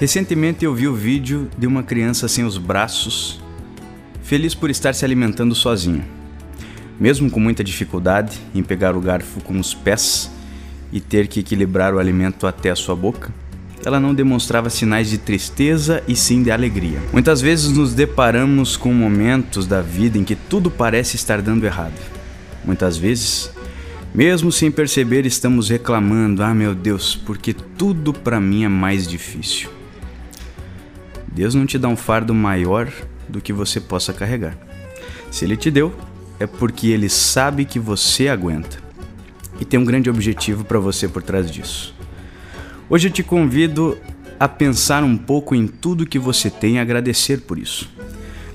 Recentemente eu vi o vídeo de uma criança sem os braços, feliz por estar se alimentando sozinho. Mesmo com muita dificuldade em pegar o garfo com os pés e ter que equilibrar o alimento até a sua boca, ela não demonstrava sinais de tristeza e sim de alegria. Muitas vezes nos deparamos com momentos da vida em que tudo parece estar dando errado. Muitas vezes, mesmo sem perceber, estamos reclamando: "Ah, meu Deus, porque tudo para mim é mais difícil". Deus não te dá um fardo maior do que você possa carregar. Se Ele te deu, é porque Ele sabe que você aguenta e tem um grande objetivo para você por trás disso. Hoje eu te convido a pensar um pouco em tudo que você tem e agradecer por isso.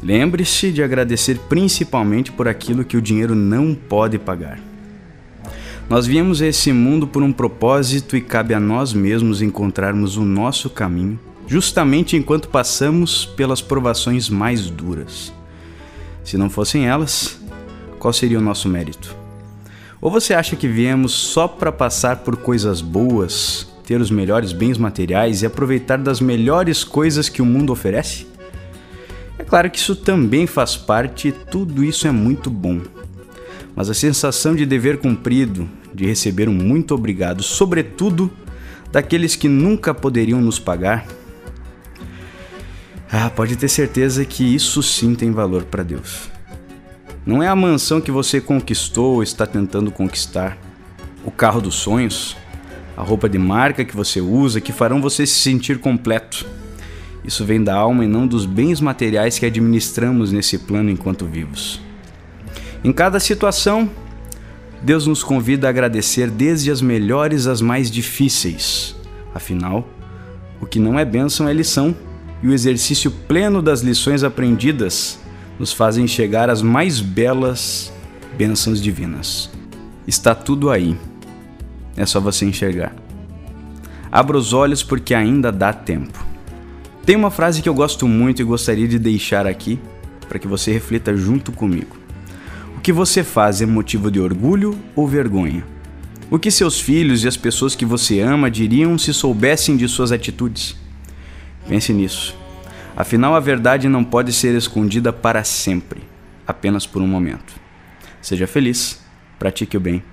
Lembre-se de agradecer principalmente por aquilo que o dinheiro não pode pagar. Nós viemos a esse mundo por um propósito e cabe a nós mesmos encontrarmos o nosso caminho justamente enquanto passamos pelas provações mais duras. Se não fossem elas, qual seria o nosso mérito? Ou você acha que viemos só para passar por coisas boas, ter os melhores bens materiais e aproveitar das melhores coisas que o mundo oferece? É claro que isso também faz parte e tudo isso é muito bom. Mas a sensação de dever cumprido, de receber um muito obrigado, sobretudo daqueles que nunca poderiam nos pagar, ah, pode ter certeza que isso sim tem valor para Deus. Não é a mansão que você conquistou ou está tentando conquistar, o carro dos sonhos, a roupa de marca que você usa que farão você se sentir completo. Isso vem da alma e não dos bens materiais que administramos nesse plano enquanto vivos. Em cada situação, Deus nos convida a agradecer desde as melhores às mais difíceis. Afinal, o que não é bênção é lição e o exercício pleno das lições aprendidas nos fazem chegar às mais belas bênçãos divinas. Está tudo aí. É só você enxergar. Abra os olhos porque ainda dá tempo. Tem uma frase que eu gosto muito e gostaria de deixar aqui para que você reflita junto comigo. O que você faz é motivo de orgulho ou vergonha? O que seus filhos e as pessoas que você ama diriam se soubessem de suas atitudes? Pense nisso. Afinal, a verdade não pode ser escondida para sempre, apenas por um momento. Seja feliz, pratique o bem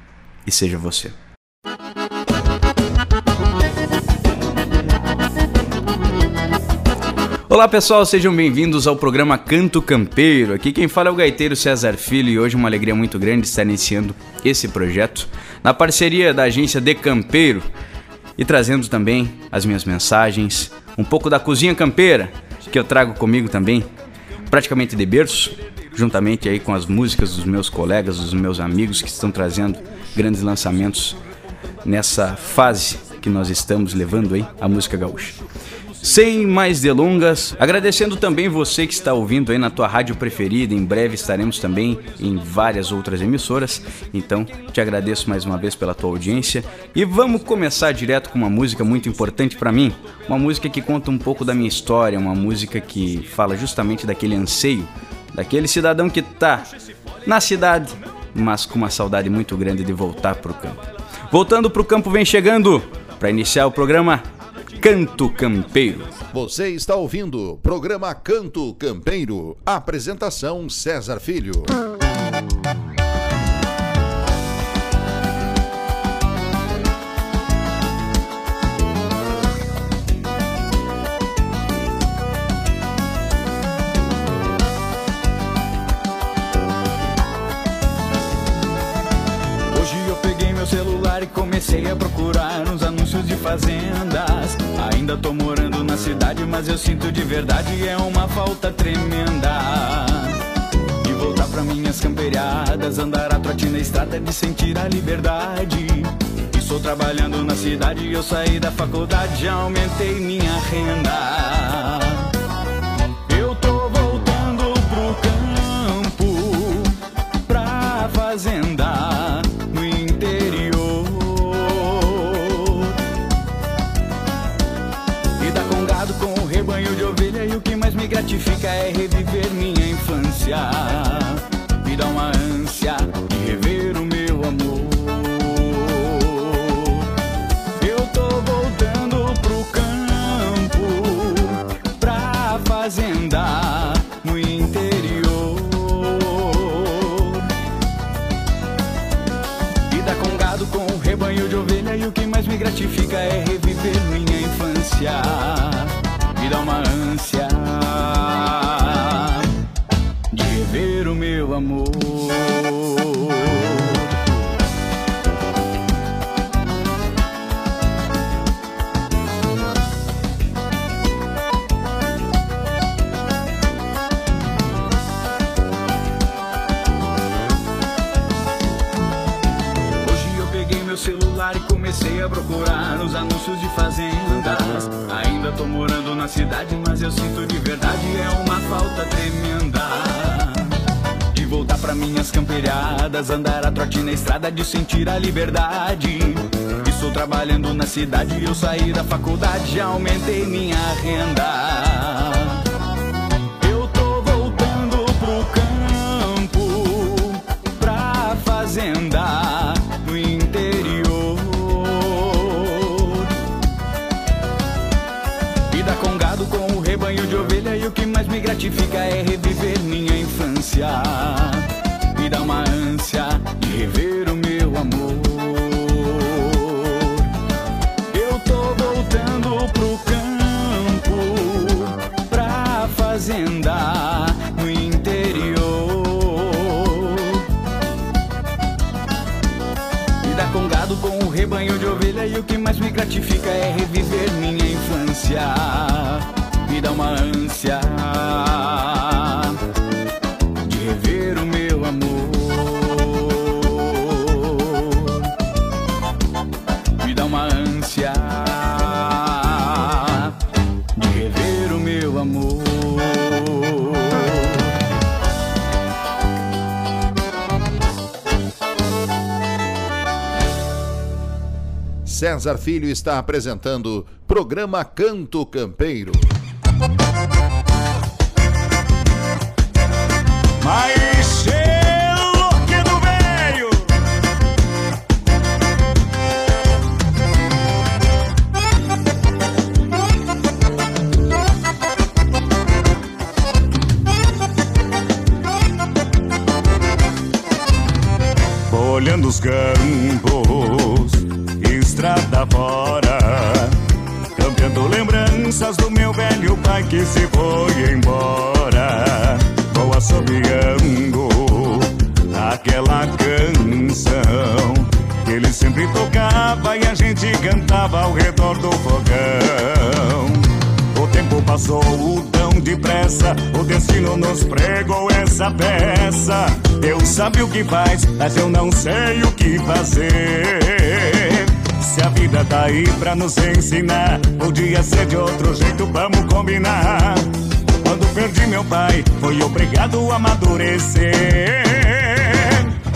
e seja você. Olá pessoal, sejam bem-vindos ao programa Canto Campeiro. Aqui quem fala é o gaiteiro César Filho e hoje é uma alegria muito grande estar iniciando esse projeto na parceria da agência De Campeiro e trazendo também as minhas mensagens, um pouco da cozinha campeira que eu trago comigo também, praticamente de berço, juntamente aí com as músicas dos meus colegas, dos meus amigos que estão trazendo grandes lançamentos nessa fase que nós estamos levando aí a música gaúcha. Sem mais delongas, agradecendo também você que está ouvindo aí na tua rádio preferida. Em breve estaremos também em várias outras emissoras. Então, te agradeço mais uma vez pela tua audiência e vamos começar direto com uma música muito importante para mim, uma música que conta um pouco da minha história, uma música que fala justamente daquele anseio, daquele cidadão que tá na cidade, mas com uma saudade muito grande de voltar pro campo. Voltando pro campo vem chegando para iniciar o programa Canto Campeiro. Você está ouvindo o programa Canto Campeiro. Apresentação César Filho. Comecei a procurar uns anúncios de fazendas. Ainda tô morando na cidade, mas eu sinto de verdade é uma falta tremenda. De voltar pra minhas camperiadas, andar a trote na estrada de sentir a liberdade. Estou trabalhando na cidade, eu saí da faculdade, aumentei minha renda. Gratifica é reviver minha infância. De sentir a liberdade. Estou trabalhando na cidade, eu saí da faculdade, já aumentei minha renda. Eu tô voltando pro campo, pra fazenda no interior. Vida com gado, com o rebanho de ovelha e o que mais me gratifica é reviver minha infância. Infância. Me dá uma ânsia de rever o meu amor. Me dá uma ânsia de rever o meu amor. César Filho está apresentando programa Canto Campeiro. Que do Olhando os campos, estrada fora lembranças do meu velho pai que se foi embora Vou assobiando aquela canção Que ele sempre tocava e a gente cantava ao redor do fogão o tempo passou tão depressa, o destino nos pregou essa peça. Deus sabe o que faz, mas eu não sei o que fazer. Se a vida tá aí pra nos ensinar, podia ser de outro jeito, vamos combinar. Quando perdi meu pai, foi obrigado a amadurecer.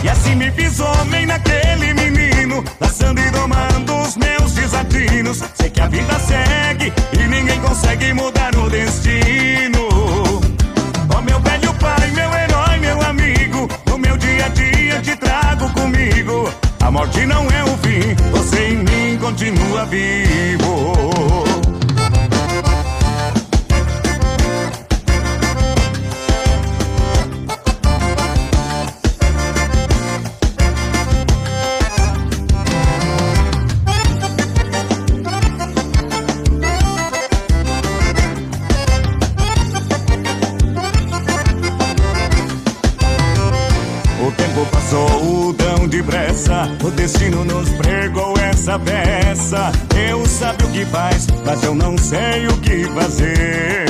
E assim me fiz homem naquele menino, laçando e domando os meus desatinos. Sei que a vida segue e ninguém consegue mudar o destino. Ó meu velho pai, meu herói, meu amigo, no meu dia a dia te trago comigo. A morte não é o fim, você em mim continua vivo. Pregou essa peça. Eu sabe o que faz, mas eu não sei o que fazer.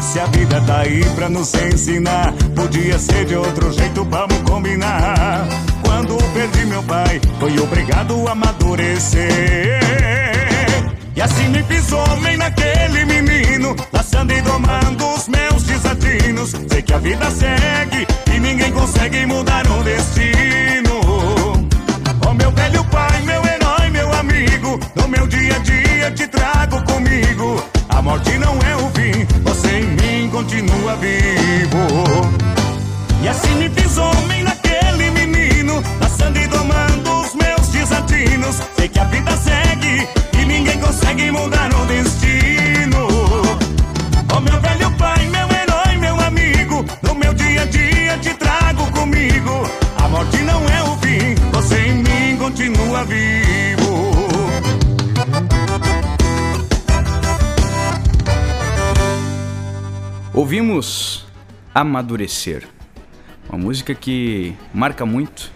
Se a vida tá aí pra nos ensinar, podia ser de outro jeito, vamos combinar. Quando perdi meu pai, foi obrigado a amadurecer. E assim me fiz homem naquele menino, laçando e domando os meus desatinos. Sei que a vida segue e ninguém consegue mudar o destino. Oh meu velho pai, meu amigo, no meu dia a dia te trago comigo. A morte não é o fim, você em mim continua vivo. E assim me fiz homem naquele menino, laçando e domando os meus desatinos. Sei que a vida segue e ninguém consegue mudar o destino. Oh meu velho pai, meu herói, meu amigo, no meu dia a dia te trago comigo. A morte não é o fim, você em mim continua vivo. Ouvimos Amadurecer, uma música que marca muito,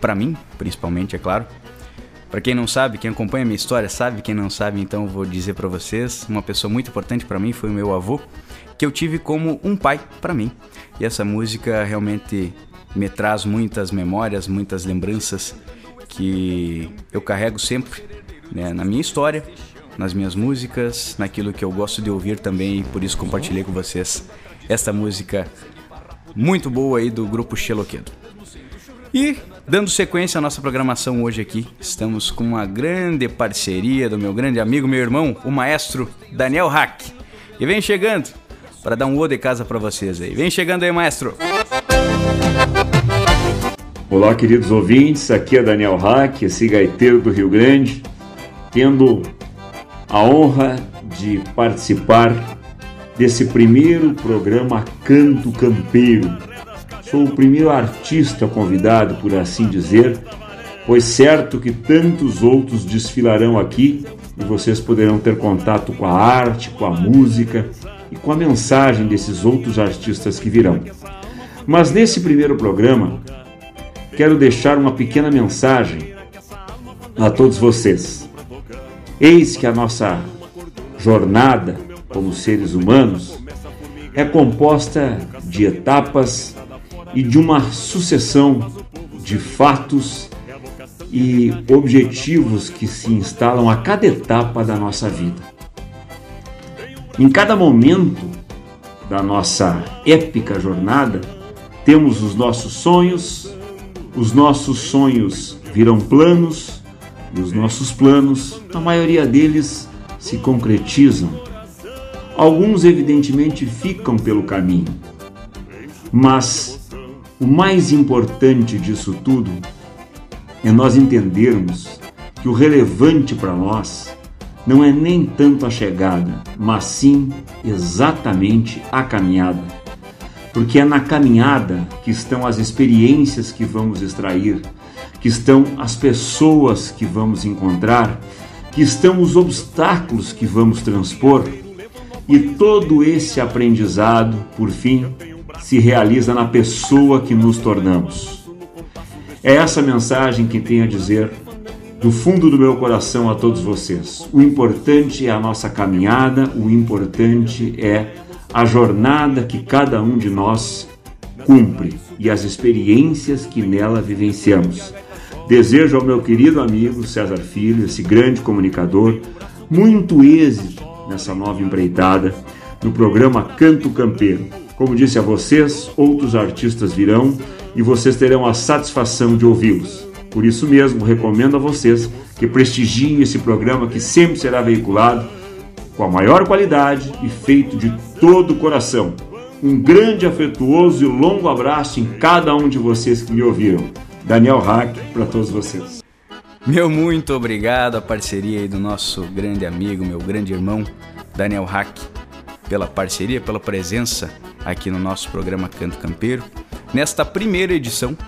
para mim, principalmente, é claro. Para quem não sabe, quem acompanha minha história sabe, quem não sabe, então vou dizer para vocês, uma pessoa muito importante para mim foi o meu avô, que eu tive como um pai para mim. E essa música realmente me traz muitas memórias, muitas lembranças que eu carrego sempre né, na minha história, nas minhas músicas, naquilo que eu gosto de ouvir também, e por isso compartilhei com vocês esta música muito boa aí do grupo Xeloquedo. E dando sequência à nossa programação hoje aqui, estamos com uma grande parceria do meu grande amigo, meu irmão, o maestro Daniel Hack. E vem chegando para dar um ô de casa para vocês aí. Vem chegando aí, maestro. Olá, queridos ouvintes, aqui é Daniel Hack, esse gaiteiro do Rio Grande, tendo a honra de participar desse primeiro programa Canto Campeiro. Sou o primeiro artista convidado, por assim dizer, pois certo que tantos outros desfilarão aqui e vocês poderão ter contato com a arte, com a música e com a mensagem desses outros artistas que virão. Mas nesse primeiro programa, quero deixar uma pequena mensagem a todos vocês. Eis que a nossa jornada como seres humanos é composta de etapas e de uma sucessão de fatos e objetivos que se instalam a cada etapa da nossa vida. Em cada momento da nossa épica jornada, temos os nossos sonhos, os nossos sonhos viram planos e os nossos planos, a maioria deles, se concretizam. Alguns, evidentemente, ficam pelo caminho, mas o mais importante disso tudo é nós entendermos que o relevante para nós não é nem tanto a chegada, mas sim exatamente a caminhada. Porque é na caminhada que estão as experiências que vamos extrair, que estão as pessoas que vamos encontrar, que estão os obstáculos que vamos transpor, e todo esse aprendizado, por fim, se realiza na pessoa que nos tornamos. É essa mensagem que tenho a dizer do fundo do meu coração a todos vocês. O importante é a nossa caminhada, o importante é a jornada que cada um de nós cumpre e as experiências que nela vivenciamos. Desejo ao meu querido amigo César Filho, esse grande comunicador, muito êxito nessa nova empreitada no programa Canto Campeiro. Como disse a vocês, outros artistas virão e vocês terão a satisfação de ouvi-los. Por isso mesmo, recomendo a vocês que prestigiem esse programa que sempre será veiculado com a maior qualidade e feito de todo o coração. Um grande, afetuoso e longo abraço em cada um de vocês que me ouviram. Daniel Hack para todos vocês. Meu muito obrigado à parceria aí do nosso grande amigo, meu grande irmão, Daniel Hack, pela parceria, pela presença aqui no nosso programa Canto Campeiro, nesta primeira edição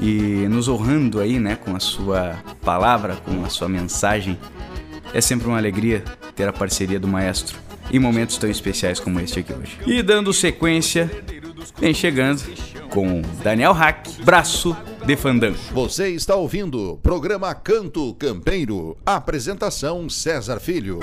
e nos honrando aí, né, com a sua palavra, com a sua mensagem. É sempre uma alegria ter a parceria do maestro em momentos tão especiais como este aqui hoje. E dando sequência, vem chegando com Daniel Hack, Braço de Fandango. Você está ouvindo o programa Canto Campeiro. Apresentação César Filho.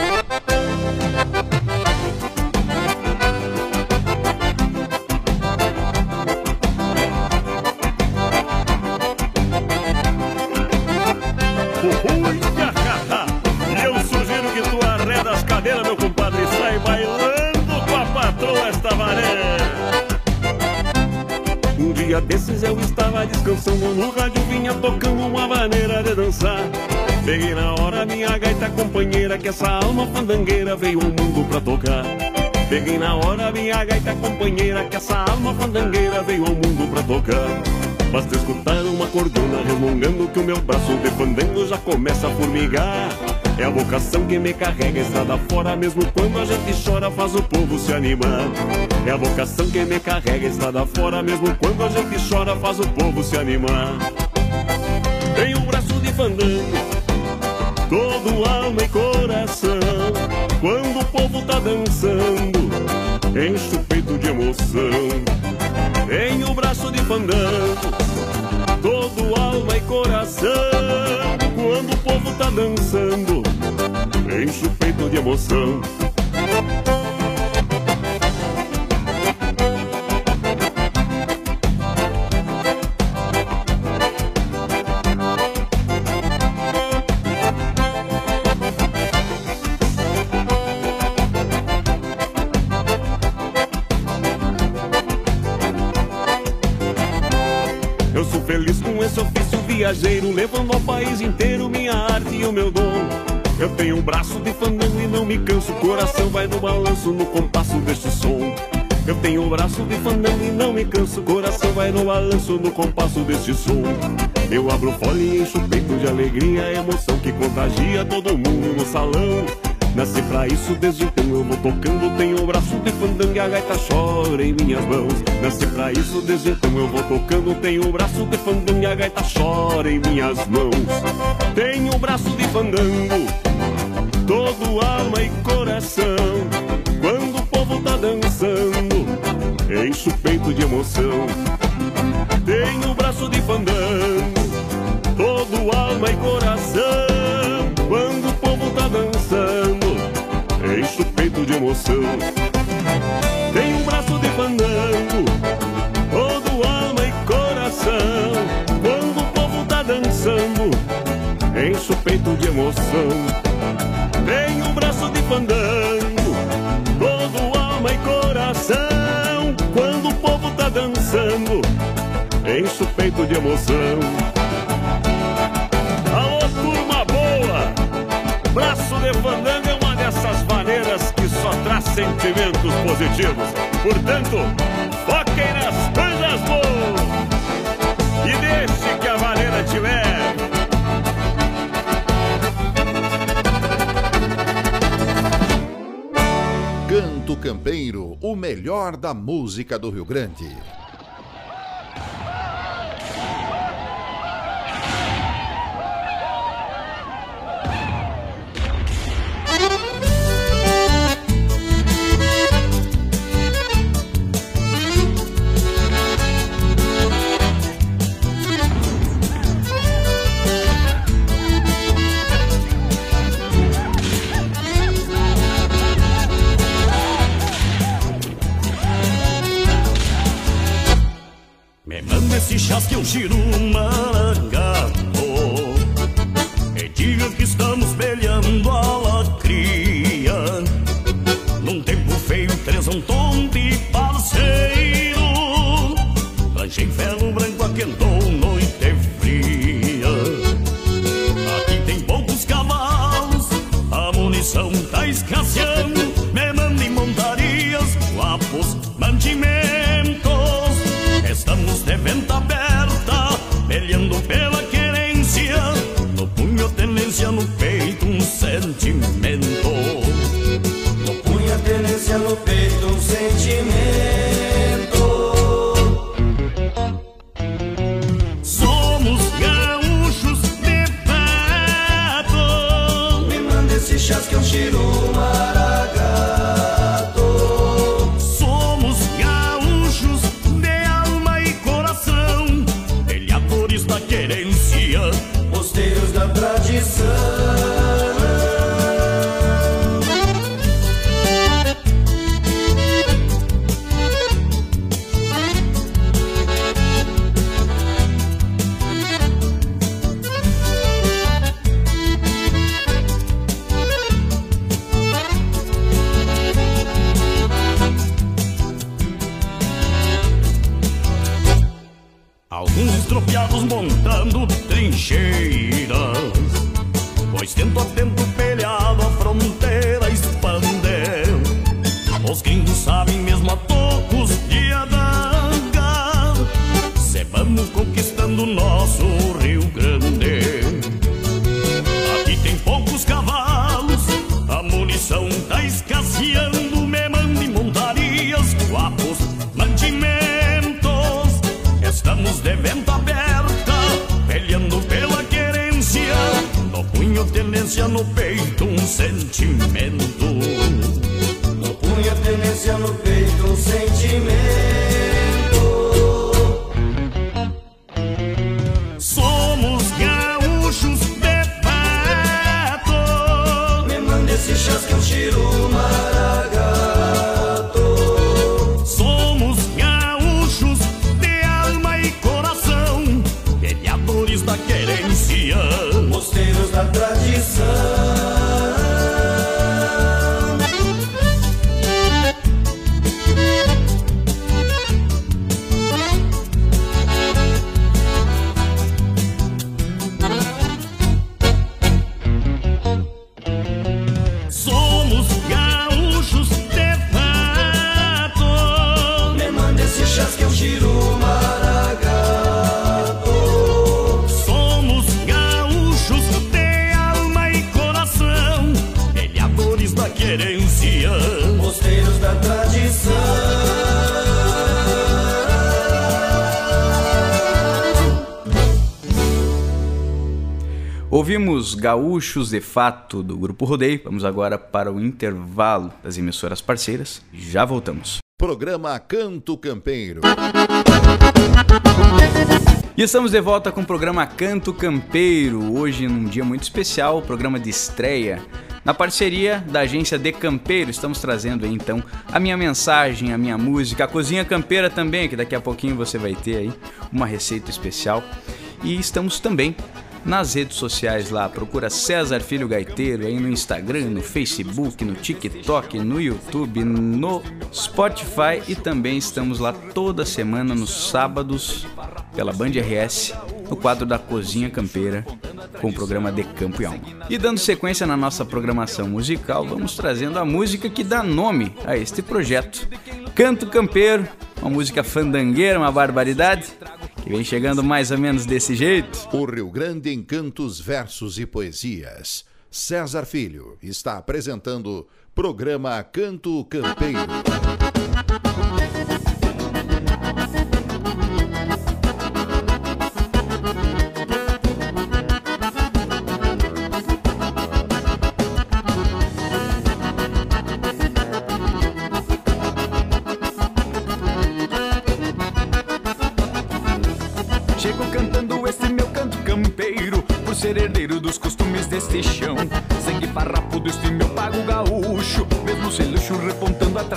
Dia desses eu estava descansando no rádio, vinha tocando uma maneira de dançar. Peguei na hora minha gaita companheira, que essa alma fandangueira veio ao mundo pra tocar. Peguei na hora minha gaita companheira, que essa alma fandangueira veio ao mundo pra tocar. Basta escutar uma cordona resmungando que o meu braço de fandango já começa a formigar. É a vocação que me carrega estrada fora, mesmo quando a gente chora, faz o povo se animar. É a vocação que me carrega estrada fora, mesmo quando a gente chora, faz o povo se animar. Tenho um braço de fandango, todo alma e coração. Quando o povo tá dançando, enche o peito de emoção. Tenho o braço de fandango, todo alma e coração. Quando o povo tá dançando, enche o peito de emoção. Viajeiro, levando ao país inteiro minha arte e o meu dom. Eu tenho um braço de fandango e não me canso, o coração vai no balanço no compasso deste som. Eu tenho um braço de fandango e não me canso, o coração vai no balanço no compasso deste som. Eu abro folha e encho o peito de alegria, emoção que contagia todo mundo no salão. Nasci pra isso desde então eu vou tocando. Tenho o braço de fandango e a gaita chora em minhas mãos. Nasci pra isso desde então eu vou tocando. Tenho o braço de fandango e a gaita chora em minhas mãos. Tenho o braço de fandango Todo alma e coração. Quando o povo tá dançando Enche o peito de emoção. Tenho o braço de fandango Todo alma e coração De emoção. Tem um braço de fandango Todo alma e coração. Quando o povo tá dançando Enche o peito de emoção. Tem um braço de fandango Todo alma e coração. Quando o povo tá dançando Enche o peito de emoção. Alô, turma boa! Braço de fandango sentimentos positivos. Portanto, foquem nas coisas boas e deixe que a te leve. Canto Campeiro, o melhor da música do Rio Grande. Esse chás Gaúchos de Fato do Grupo Rodeio. Vamos agora para o intervalo das emissoras parceiras. Já voltamos. Programa Canto Campeiro. E estamos de volta com o programa Canto Campeiro. Hoje, num dia muito especial, programa de estreia. Na parceria da agência De Campeiro, estamos trazendo aí então a minha mensagem, a minha música, a cozinha campeira também, que daqui a pouquinho você vai ter aí uma receita especial. E estamos também nas redes sociais lá, procura César Filho Gaiteiro aí no Instagram, no Facebook, no TikTok, no YouTube, no Spotify e também estamos lá toda semana nos sábados pela Band RS no quadro da Cozinha Campeira com o programa De Campo e Alma. E dando sequência na nossa programação musical, vamos trazendo a música que dá nome a este projeto. Canto Campeiro, uma música fandangueira, uma barbaridade, vem chegando mais ou menos desse jeito. O Rio Grande em cantos, versos e poesias. César Filho está apresentando programa Canto Campeiro.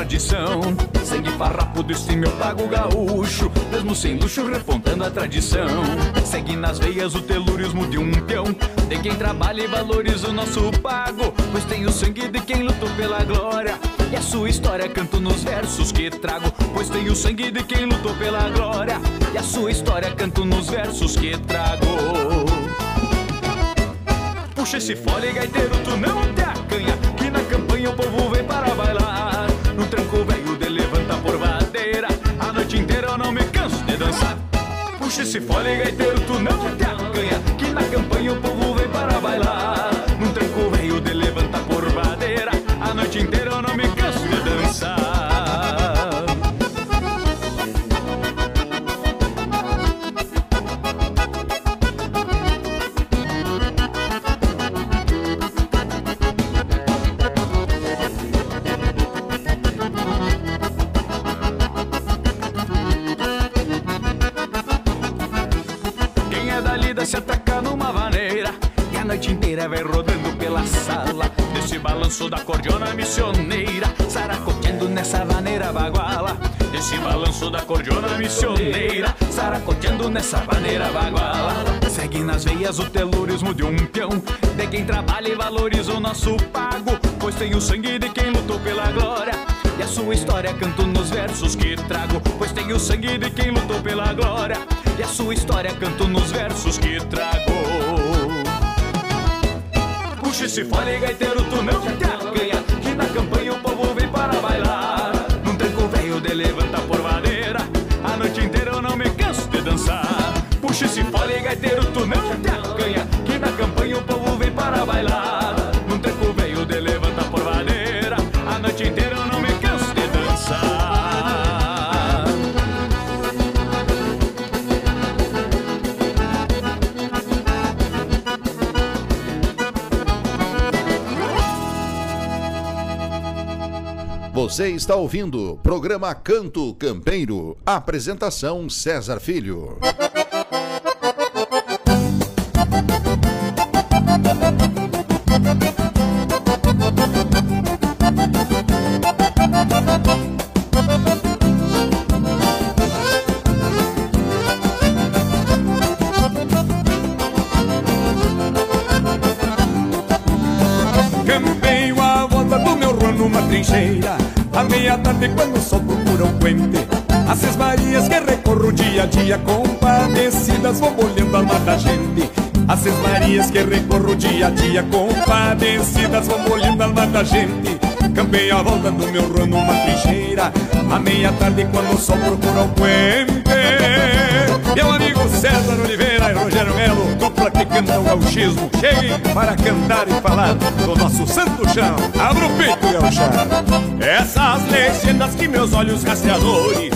Tradição. Sangue farrapo deste meu pago gaúcho Mesmo sem luxo repontando a tradição. Segue nas veias o telurismo de um peão De quem trabalha e valoriza o nosso pago Pois tem o sangue de quem lutou pela glória. E a sua história canto nos versos que trago Pois tem o sangue de quem lutou pela glória. E a sua história canto nos versos que trago. Puxa esse fole, gaiteiro, tu não te acanha Que na campanha o povo vem para bailar dançar Puxa esse fole, gaiteiro, tu não te acanha Que na campanha o povo da missioneira Saracoteando nessa vaneira baguala Desse balanço da cordiona missioneira Saracoteando nessa vaneira baguala Segue nas veias o telurismo de um peão De quem trabalha e valoriza o nosso pago Pois tem o sangue de quem lutou pela glória E a sua história canto nos versos que trago, pois tenho o sangue de quem lutou pela glória. E a sua história canto nos versos que trago. Puxa esse fole gaiteiro, tu não te Você está ouvindo programa Canto Campeiro. Apresentação César Filho. Compadecidas vou olhando a alma da gente. As Marias que recorro dia a dia Compadecidas vão olhando a alma da gente. Campeio a volta do meu ruano numa trincheira À meia tarde quando o sol procura o puente. Meu amigo César Oliveira e Rogério Melo Dupla que canta o gauchismo. Cheguem para cantar e falar do nosso santo chão. Abra o peito, gauchar Essas legendas que meus olhos rastreadores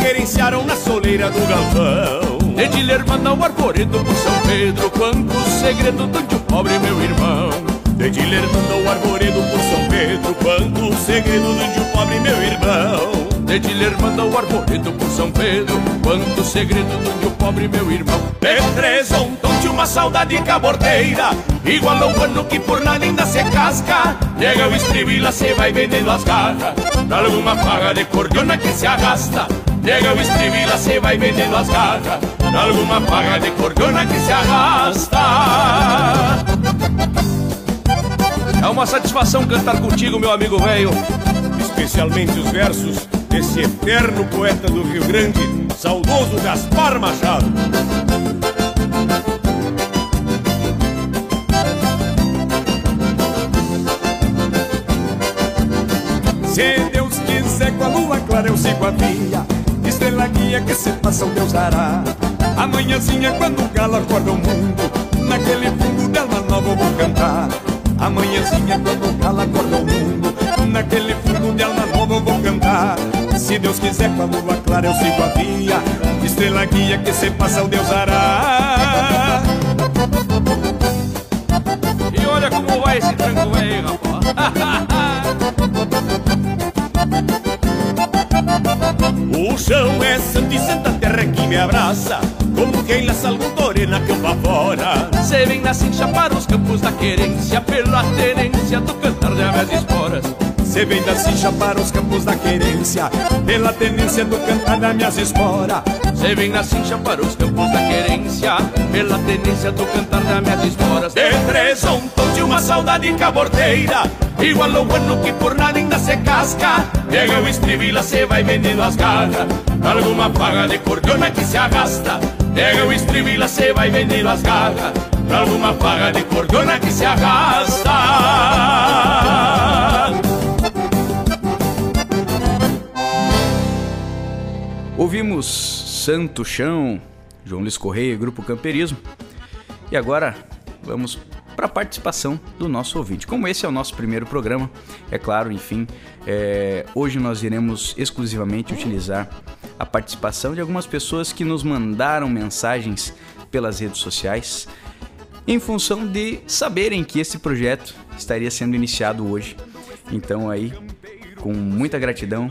Aquerenciaram na soleira do galpão De Lermanda ao Arvoredo por São Pedro, quanto segredo do índio pobre, meu irmão. De Lermanda ao Arvoredo por São Pedro Quanto o segredo do índio pobre, meu irmão De Lermanda ao Arvoredo por São Pedro, quanto segredo do índio pobre, meu irmão. Petresonton de uma saudade cabordeira Igual ao ano que por nada ainda se casca Chega o estribila, cê vai vendendo as garras Pra alguma paga de cordiona que se arrasta Chega o estribila, cê vai vendendo as garras alguma paga de cordiona que se arrasta É uma satisfação cantar contigo, meu amigo velho. Especialmente os versos desse eterno poeta do Rio Grande Saudoso Gaspar Machado Se Deus quiser com a lua clara eu sigo a via Estrela guia que se passa o Deus dará. Amanhãzinha quando o galo acorda o mundo Naquele fundo de alma nova eu vou cantar. Amanhãzinha quando o galo acorda o mundo Naquele fundo de alma nova eu vou cantar. Se Deus quiser com a lua clara eu sigo a via Estrela guia que se passa o Deus dará. E olha como vai esse tranco velho, rapaz. chão é santo e santa terra que me abraça Como quem laça algum torena que eu vá fora Cê vem na cincha para os campos da querência, pela tenência do cantar de aves esporas. Cê vem da cincha para os campos da querência Pela tendência do cantar das minhas esporas Cê vem na cincha para os campos da querência, pela tenência do cantar de minhas esporas. De três um tom de uma saudade cabordeira Igual ao ano que por nada ainda se casca. Pega o estribila, cê vai vendendo as garras Alguma paga de cordiona que se arrasta Pega o estribila, cê vai vendendo as garras Alguma paga de cordiona que se arrasta Ouvimos Santo Chão, João Luiz Correia Grupo Camperismo. E agora vamos para a participação do nosso ouvinte. Como esse é o nosso primeiro programa, é claro, enfim, é, hoje nós iremos exclusivamente utilizar a participação de algumas pessoas que nos mandaram mensagens pelas redes sociais em função de saberem que esse projeto estaria sendo iniciado hoje. Então aí, com muita gratidão,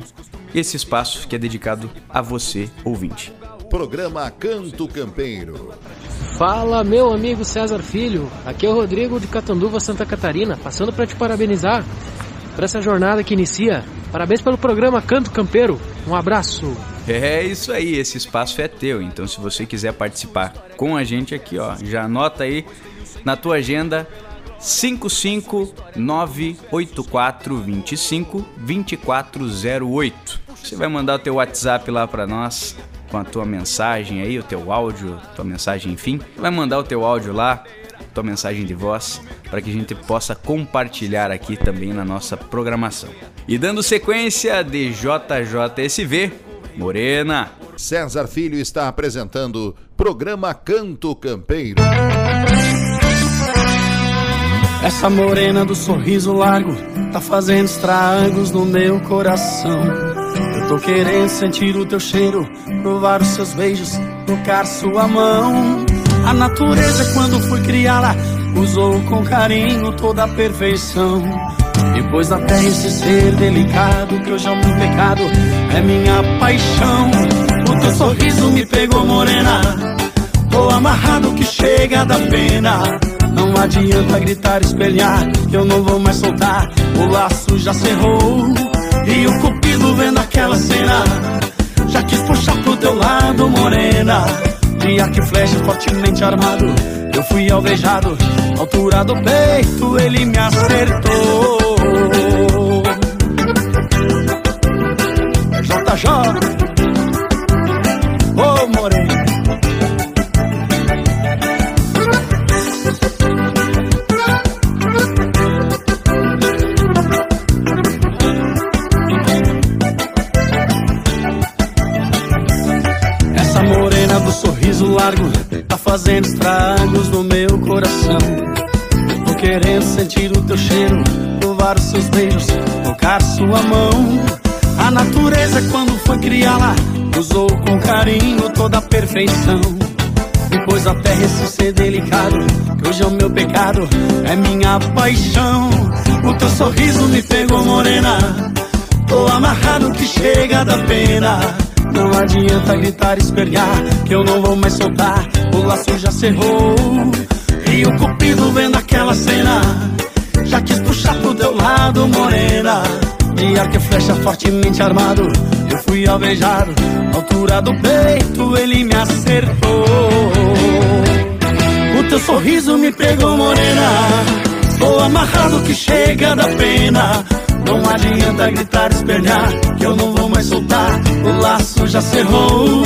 esse espaço que é dedicado a você, ouvinte. Programa Canto Campeiro. Fala, meu amigo César Filho. Aqui é o Rodrigo de Catanduva, Santa Catarina, passando para te parabenizar por essa jornada que inicia. Parabéns pelo programa Canto Campeiro. Um abraço. É isso aí, esse espaço é teu. Então, se você quiser participar com a gente aqui, ó, já anota aí na tua agenda 5598425 2408. Você vai mandar o teu WhatsApp lá para nós com a tua mensagem aí, o teu áudio, tua mensagem, enfim. Vai mandar o teu áudio lá, tua mensagem de voz, para que a gente possa compartilhar aqui também na nossa programação. E dando sequência de JJSV, Morena. César Filho está apresentando programa Canto Campeiro. Essa morena do sorriso largo tá fazendo estragos no meu coração. Eu tô querendo sentir o teu cheiro, provar os seus beijos, tocar sua mão. A natureza, quando fui criá-la, usou com carinho toda a perfeição. Depois terra esse ser delicado, que hoje é o meu pecado, é minha paixão. O teu sorriso me pegou, morena. Tô amarrado que chega da pena. Não adianta gritar, espelhar, que eu não vou mais soltar. O laço já cerrou. E o cupido vendo aquela cena. Já quis puxar pro teu lado, morena. E que flecha fortemente armado. Eu fui alvejado, altura do peito, ele me acertou. JJ. Ô oh, morena. Fazendo estragos no meu coração. Tô querendo sentir o teu cheiro, provar os seus beijos, tocar sua mão. A natureza, quando foi criá-la, usou com carinho toda a perfeição. Depois a terra esse ser delicado, que hoje é o meu pecado, é minha paixão. O teu sorriso me pegou, morena. Tô amarrado que chega da pena. Não adianta gritar e esperar Que eu não vou mais soltar. O laço já cerrou. E o cupido vendo aquela cena. Já quis puxar pro teu lado, morena. De arco e flecha fortemente armado Eu fui alvejado. Altura do peito ele me acertou. O teu sorriso me pegou, morena. Tô amarrado que chega da pena não adianta gritar, espelhar, que eu não vou mais soltar. O laço já cerrou.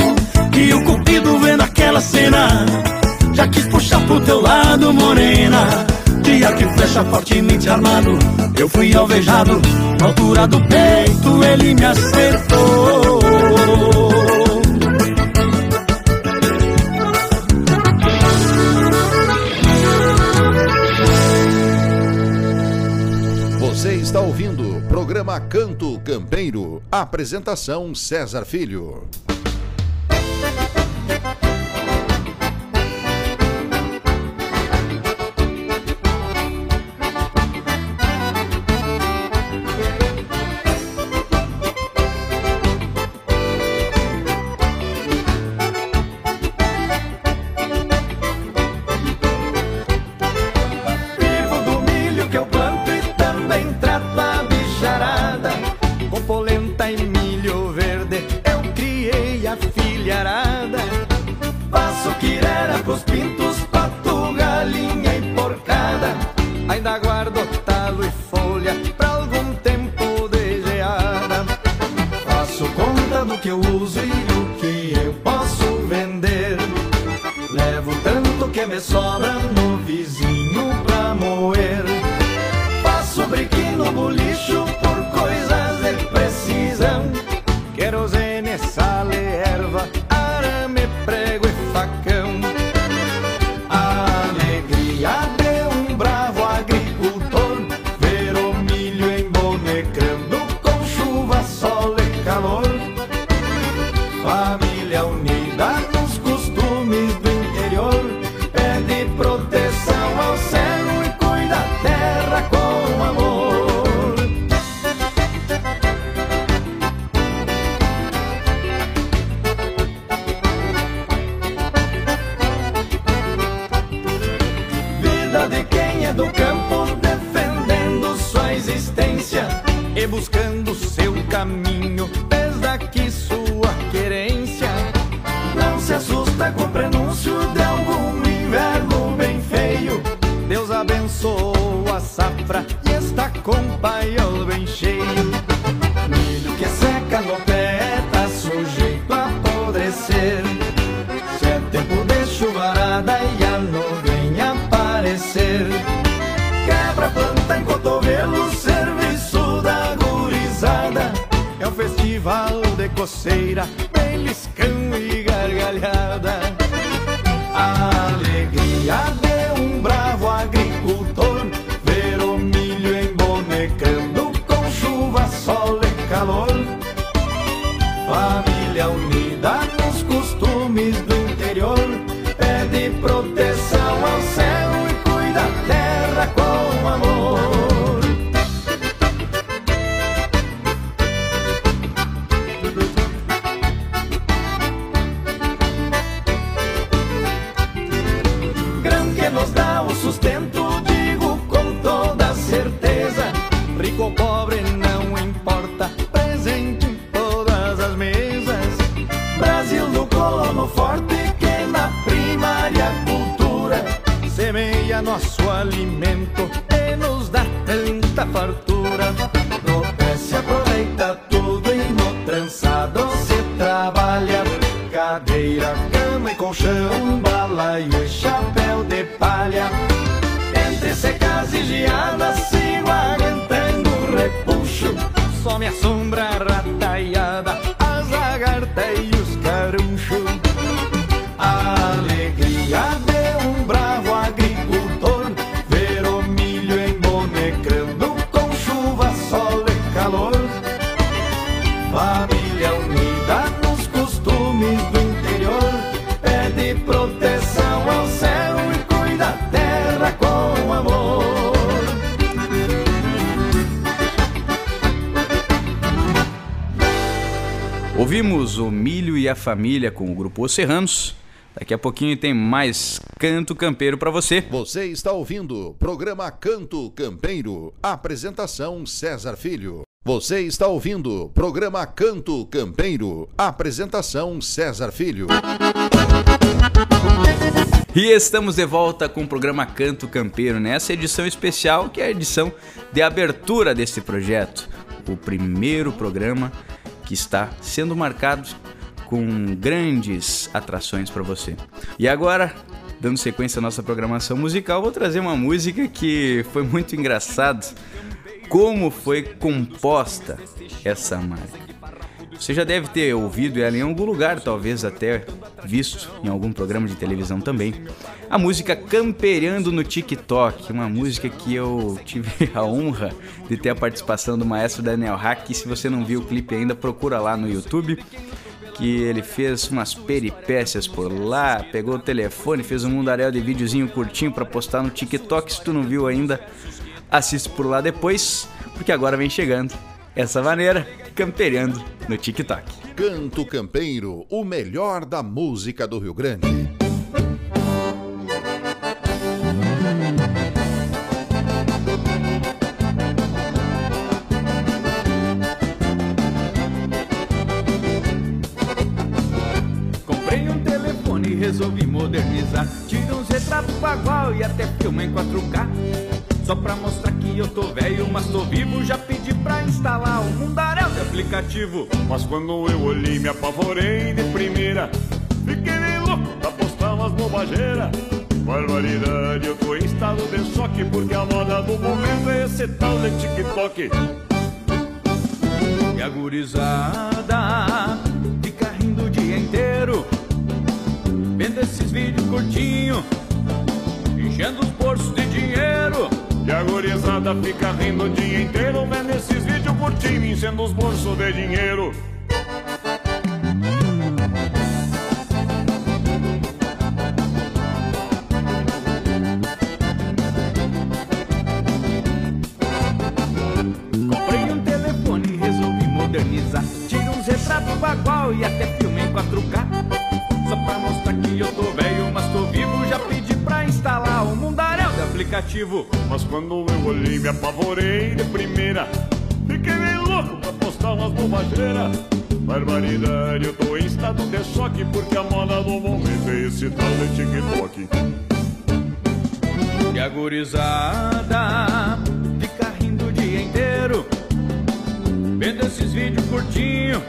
E o cupido vendo aquela cena, já quis puxar pro teu lado, morena. Dia que flecha fortemente armado, eu fui alvejado. Na altura do peito, ele me acertou. Programa Canto Campeiro. Apresentação César Filho. canopeta sujeito a apodrecer. Se é tempo de chuvarada e a nuvem aparecer, quebra planta em cotovelo, serviço da gurizada. É o festival de coceira, beliscão e gargalhada. A alegria de um bravo agricultor. Ouvimos o Milho e a Família com o grupo Os Serranos. Daqui a pouquinho tem mais canto campeiro para você. Você está ouvindo o programa Canto Campeiro. Apresentação César Filho. Você está ouvindo o programa Canto Campeiro. Apresentação César Filho. E estamos de volta com o programa Canto Campeiro, nessa edição especial, que é a edição de abertura desse projeto. O primeiro programa que está sendo marcado com grandes atrações para você. E agora, dando sequência à nossa programação musical, vou trazer uma música que foi muito engraçado como foi composta essa marca. Você já deve ter ouvido ela em algum lugar, talvez até visto em algum programa de televisão também. A música Campeirando no TikTok, uma música que eu tive a honra de ter a participação do maestro Daniel Hack. Se você não viu o clipe ainda, procura lá no YouTube. Que ele fez umas peripécias por lá, pegou o telefone, fez um mundaréu de videozinho curtinho para postar no TikTok. Se tu não viu ainda, assiste por lá depois, porque agora vem chegando essa maneira, campeirando no TikTok. Canto Campeiro, o melhor da música do Rio Grande. Modernizar. Tirei uns retratos bagual e até filma em 4K. Só pra mostrar que eu tô velho, mas tô vivo. Já pedi pra instalar um mundaréu de aplicativo. Mas quando eu olhei, me apavorei de primeira. Fiquei meio louco pra postar umas bobageiras. Barbaridade, eu tô em estado de choque. Porque a moda do momento é esse tal de TikTok. E a curtinhos, enchendo os bolsos de dinheiro. E a gurizada fica rindo o dia inteiro Vendo esses vídeos curtinhos Enchendo os bolsos de dinheiro Mas quando eu olhei, me apavorei de primeira Fiquei meio louco pra postar umas bobageiras Barbaridade, eu tô em estado de choque Porque a moda do momento é esse tal de TikTok E a gurizada fica rindo o dia inteiro. Vendo esses vídeos curtinhos,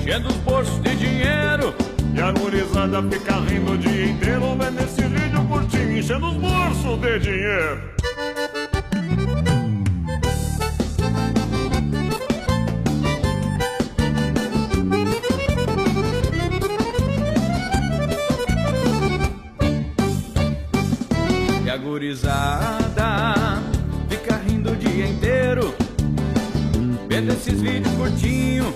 enchendo os bolsos de dinheiro. E a a gurizada fica rindo o dia inteiro Vendo esse vídeo curtinho enchendo os bolsos de dinheiro. E a gurizada fica rindo o dia inteiro Vendo esses vídeos curtinhos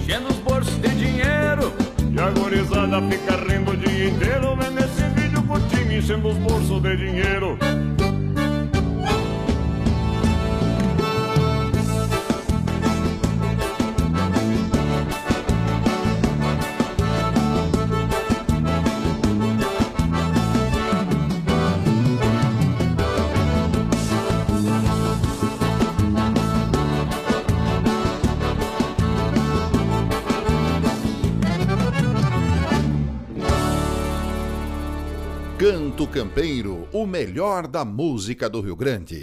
Enchendo os bolsos de dinheiro. E a gurizada fica rindo o dia inteiro enchendo os bolsos de dinheiro Campeiro, o melhor da música do Rio Grande.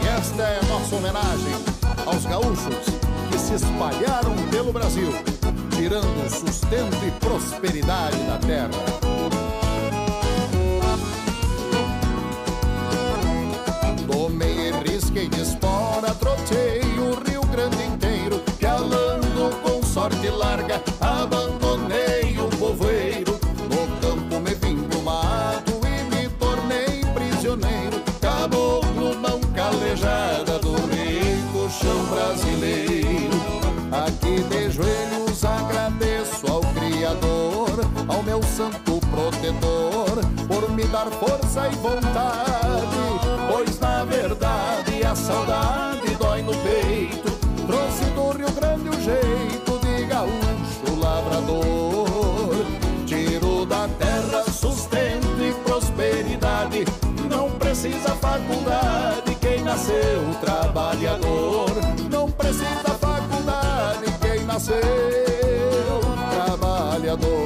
E esta é nossa homenagem aos gaúchos que se espalharam pelo Brasil, tirando sustento e prosperidade da terra. Tomei e risquei de espora, trotei o Rio Grande inteiro, pialando com sorte larga, abandonei dar força e vontade, pois na verdade a saudade dói no peito. Trouxe do Rio Grande o jeito de gaúcho lavrador. Tiro da terra sustento e prosperidade. Não precisa faculdade quem nasceu trabalhador. Não precisa faculdade quem nasceu trabalhador.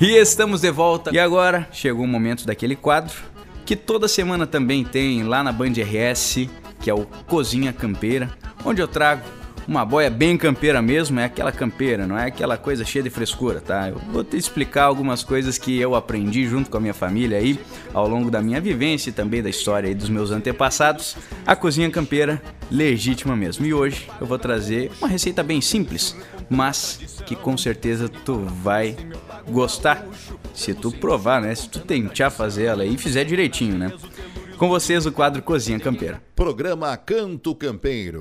E estamos de volta. E agora chegou o momento daquele quadro que toda semana também tem lá na Band RS, que é o Cozinha Campeira, onde eu trago uma boia bem campeira mesmo, é aquela campeira, não é aquela coisa cheia de frescura, tá? Eu vou te explicar algumas coisas que eu aprendi junto com a minha família aí, ao longo da minha vivência e também da história aí dos meus antepassados. A cozinha campeira legítima mesmo. E hoje eu vou trazer uma receita bem simples, mas que com certeza tu vai gostar se tu provar, né? Se tu tentar fazer ela e fizer direitinho, né? Com vocês, o quadro Cozinha Campeira. Programa Canto Campeiro.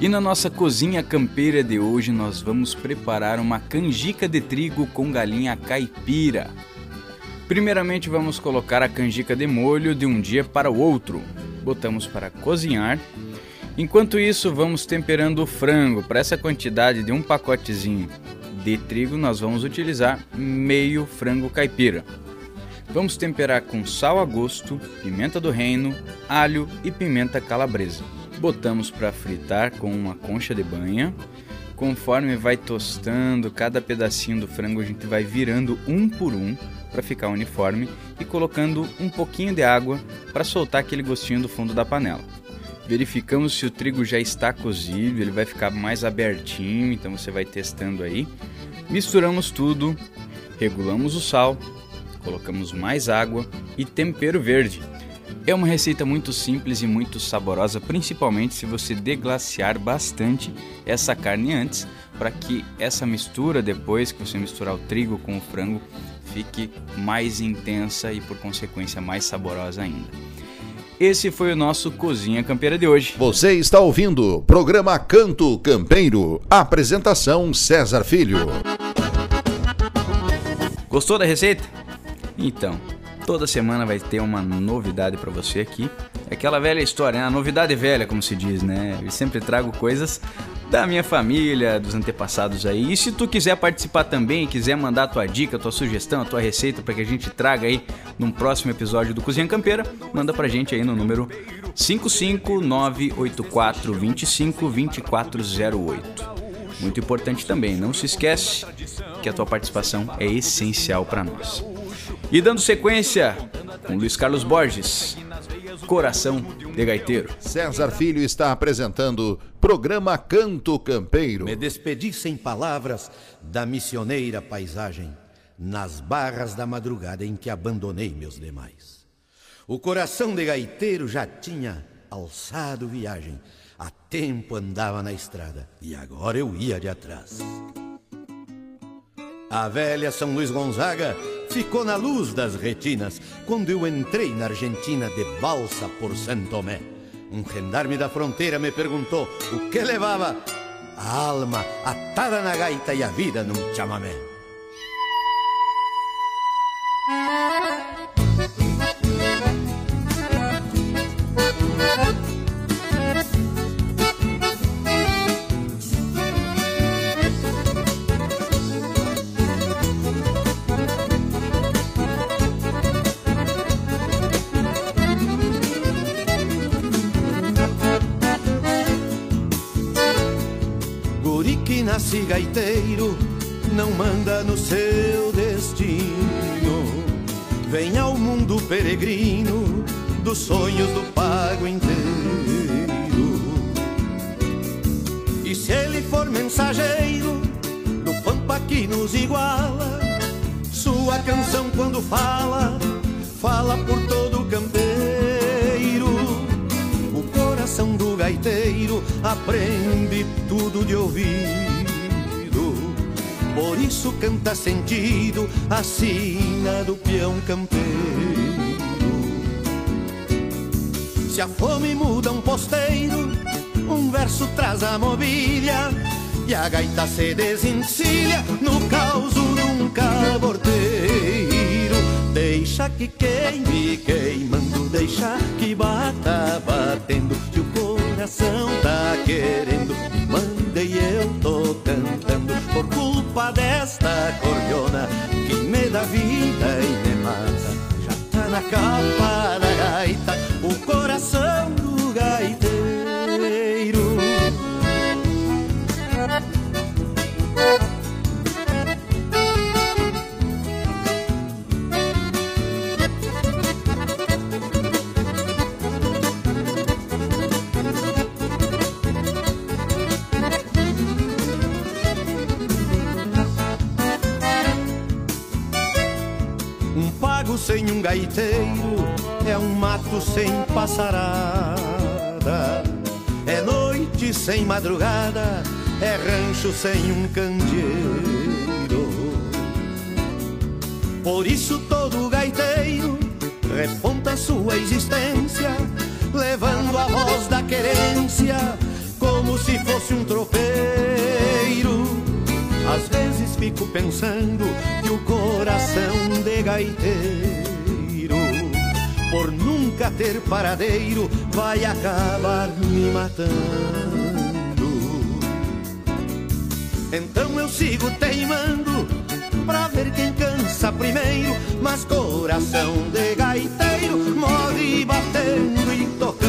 E na nossa cozinha campeira de hoje nós vamos preparar uma canjica de trigo com galinha caipira. Primeiramente vamos colocar a canjica de molho de um dia para o outro. Botamos para cozinhar. Enquanto isso, vamos temperando o frango. Para essa quantidade de um pacotezinho de trigo, nós vamos utilizar meio frango caipira. Vamos temperar com sal a gosto, pimenta do reino, alho e pimenta calabresa botamos para fritar com uma concha de banha. Conforme vai tostando cada pedacinho do frango, a gente vai virando um por um para ficar uniforme e colocando um pouquinho de água para soltar aquele gostinho do fundo da panela. Verificamos se o trigo já está cozido, ele vai ficar mais abertinho, então você vai testando aí. Misturamos tudo, regulamos o sal, colocamos mais água e tempero verde. É uma receita muito simples e muito saborosa, principalmente se você deglaciar bastante essa carne antes, para que essa mistura depois que você misturar o trigo com o frango fique mais intensa e por consequência mais saborosa ainda. Esse foi o nosso Cozinha Campeira de hoje. Você está ouvindo programa Canto Campeiro. Apresentação César Filho. Gostou da receita? Então, Toda semana vai ter uma novidade para você aqui. Aquela velha história, né? A novidade velha, como se diz, né? Eu sempre trago coisas da minha família, dos antepassados aí. E se tu quiser participar também, quiser mandar a tua dica, a tua sugestão, a tua receita para que a gente traga aí num próximo episódio do Cozinha Campeira, manda pra gente aí no número 55984252408. Muito importante também, não se esquece que a tua participação é essencial para nós. E dando sequência com Luiz Carlos Borges, Coração de Gaiteiro. César Filho está apresentando programa Canto Campeiro. Me despedi sem palavras da missioneira paisagem, nas barras da madrugada em que abandonei meus demais. O coração de gaiteiro já tinha alçado viagem, há tempo andava na estrada e agora eu ia de atrás. A velha São Luís Gonzaga ficou na luz das retinas quando eu entrei na Argentina de balsa por Santo Tomé. Um gendarme da fronteira me perguntou o que levava a alma atada na gaita e a vida num chamamé. Nasce gaiteiro, não manda no seu destino. Vem ao mundo peregrino dos sonhos do pago inteiro. E se ele for mensageiro do pampa que nos iguala, sua canção quando fala, fala por todo o campeiro. O coração do gaiteiro aprende tudo de ouvir por isso canta sentido a sina do peão campeiro. Se a fome muda um posteiro, um verso traz a mobília e a gaita se desencilha no caos num caborteiro. Deixa que queime queimando, deixa que bata batendo, que o coração tá querendo. Desta cordiona gaiteiro é um mato sem passarada. É noite sem madrugada, é rancho sem um candeeiro. Por isso todo gaiteiro reponta sua existência, levando a voz da querência como se fosse um tropeiro. Às vezes fico pensando que o coração de gaiteiro, por nunca ter paradeiro, vai acabar me matando. Então eu sigo teimando pra ver quem cansa primeiro, mas coração de gaiteiro morre batendo e tocando.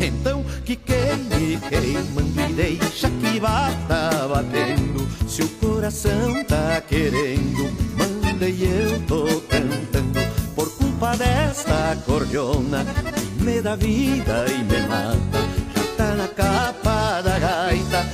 Então que queime, queimando e deixa que bata batendo. Se o coração tá querendo, manda e eu tô cantando. Por culpa desta cordiona que me dá vida e me mata. Já tá na capa da gaita,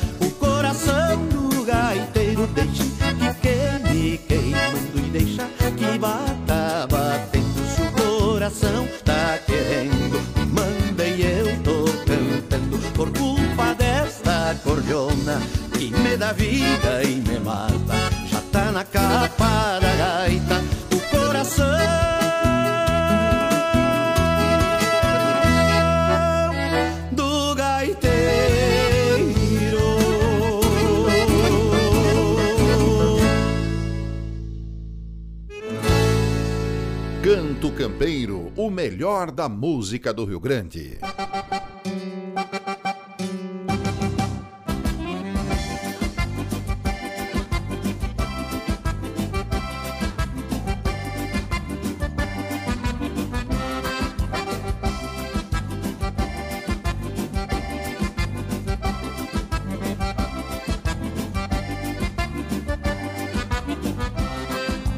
Campeiro, o melhor da música do Rio Grande.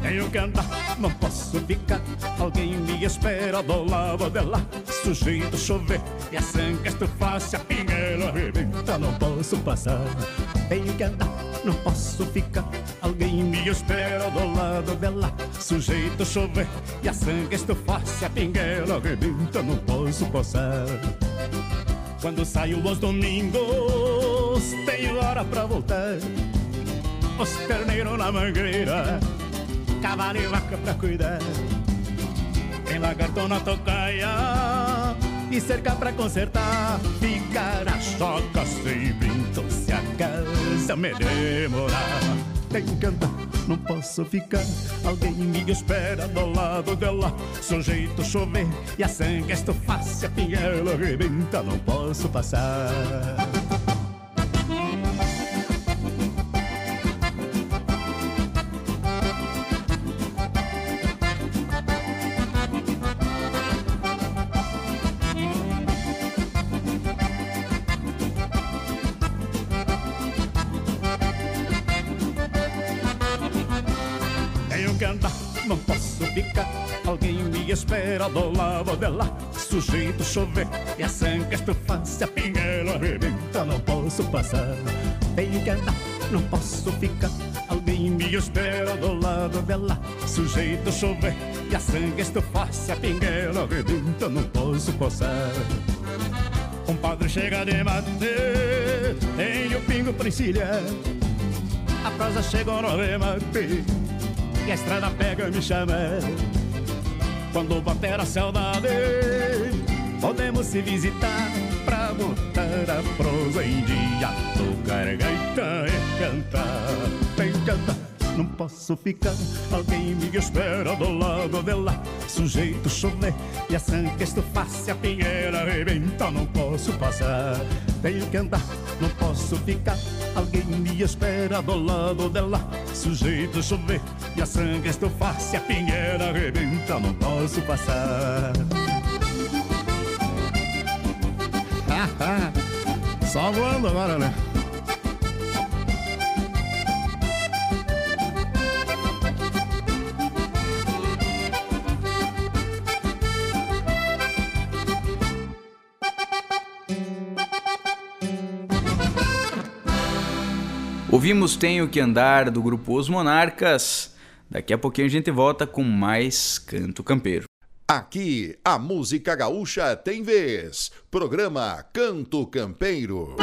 Tenho que andar, não posso ficar. Espera do lado de lá. Sujeito chover e a sangue estufar. Se a pinguela arrebenta, não posso passar. Tenho que andar, não posso ficar. Alguém me espera do lado de lá. Sujeito chover e a sangue estufar. Se a pinguela arrebenta, não posso passar. Quando saio aos domingos, tenho hora pra voltar. Os terneiros na mangueira cavalo e vaca pra cuidar. Tem lagarto na tocaia e cerca pra consertar. Ficar a choca sempre, então se a casa me demorar. Tenho que andar, não posso ficar. Alguém me espera do lado dela. Sujeito chover e a sangue estufar. Se a pinhela arrebenta, não posso passar. Dela. Sujeito chover e a sangue estufar. Se a pinguela arrebenta, não posso passar. Tenho que andar, não posso ficar. Alguém me espera do lado dela. Sujeito chover e a sangue estufar. Se a pinguela arrebenta, não posso passar. Um padre chega de tem o pingo pra encilhar. A prosa chegou no remate e a estrada pega me chama. Quando bater a saudade, podemos se visitar pra botar a prosa em dia, tocar gaita e cantar. Que cantar, não posso ficar. Alguém me espera do lado dela. Sujeito chover e a sangue estufar. Se a pinheira arrebenta, não posso passar. Tenho que andar, não posso ficar. Alguém me espera do lado dela. Sujeito chover e a sangue estufar. Se a pinheira arrebenta, não posso passar. Só voando agora, né? Ouvimos Tenho que Andar do grupo Os Monarcas. Daqui a pouquinho a gente volta com mais Canto Campeiro. Aqui, a música gaúcha tem vez. Programa Canto Campeiro.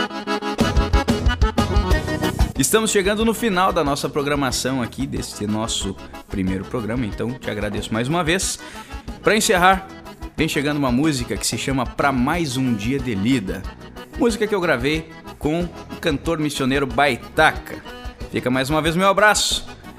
Estamos chegando no final da nossa programação aqui, deste nosso primeiro programa, então te agradeço mais uma vez. Para encerrar, vem chegando uma música que se chama Pra Mais Um Dia de Lida. Música que eu gravei com o cantor missioneiro Baitaca. Fica mais uma vez meu abraço.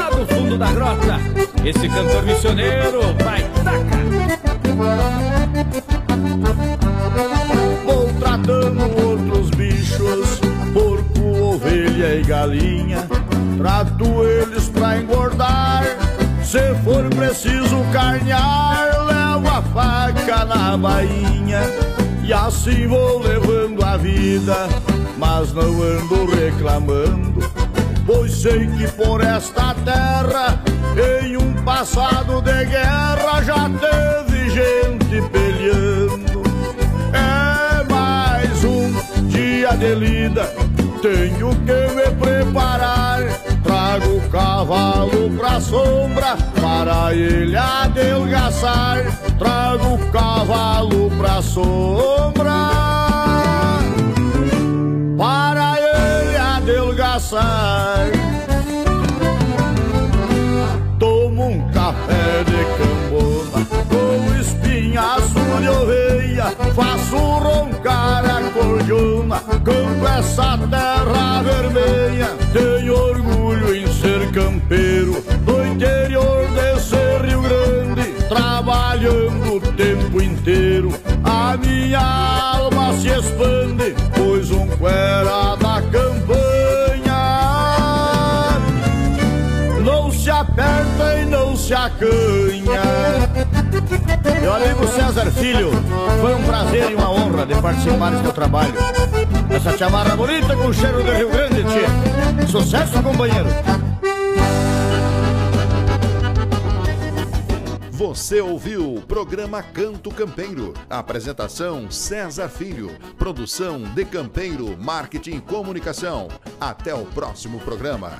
Lá do fundo da grota, esse cantor missioneiro vai taca. Vou tratando outros bichos, porco, ovelha e galinha. Trato eles pra engordar. Se for preciso carnear, levo a faca na bainha. E assim vou levando a vida, mas não ando reclamando. Pois sei que por esta terra, em um passado de guerra, já teve gente peleando. É mais um dia de lida, tenho que me preparar. Trago o cavalo pra sombra, para ele adelgaçar. Trago o cavalo pra sombra, para adelgaçar. Tomo um café de cambona com espinhaço de oveia, faço roncar a cordiona, canto essa terra vermelha. Tenho orgulho em ser campeiro do interior desse Rio Grande, trabalhando o tempo inteiro. A minha alma se expande, pois um cuera da campanha se acanha. Meu amigo César Filho, foi um prazer e uma honra de participar desse teu trabalho. Essa chamarra bonita com cheiro de Rio Grande, tia. Sucesso, companheiro. Você ouviu o programa Canto Campeiro. Apresentação César Filho. Produção de Campeiro Marketing e Comunicação. Até o próximo programa.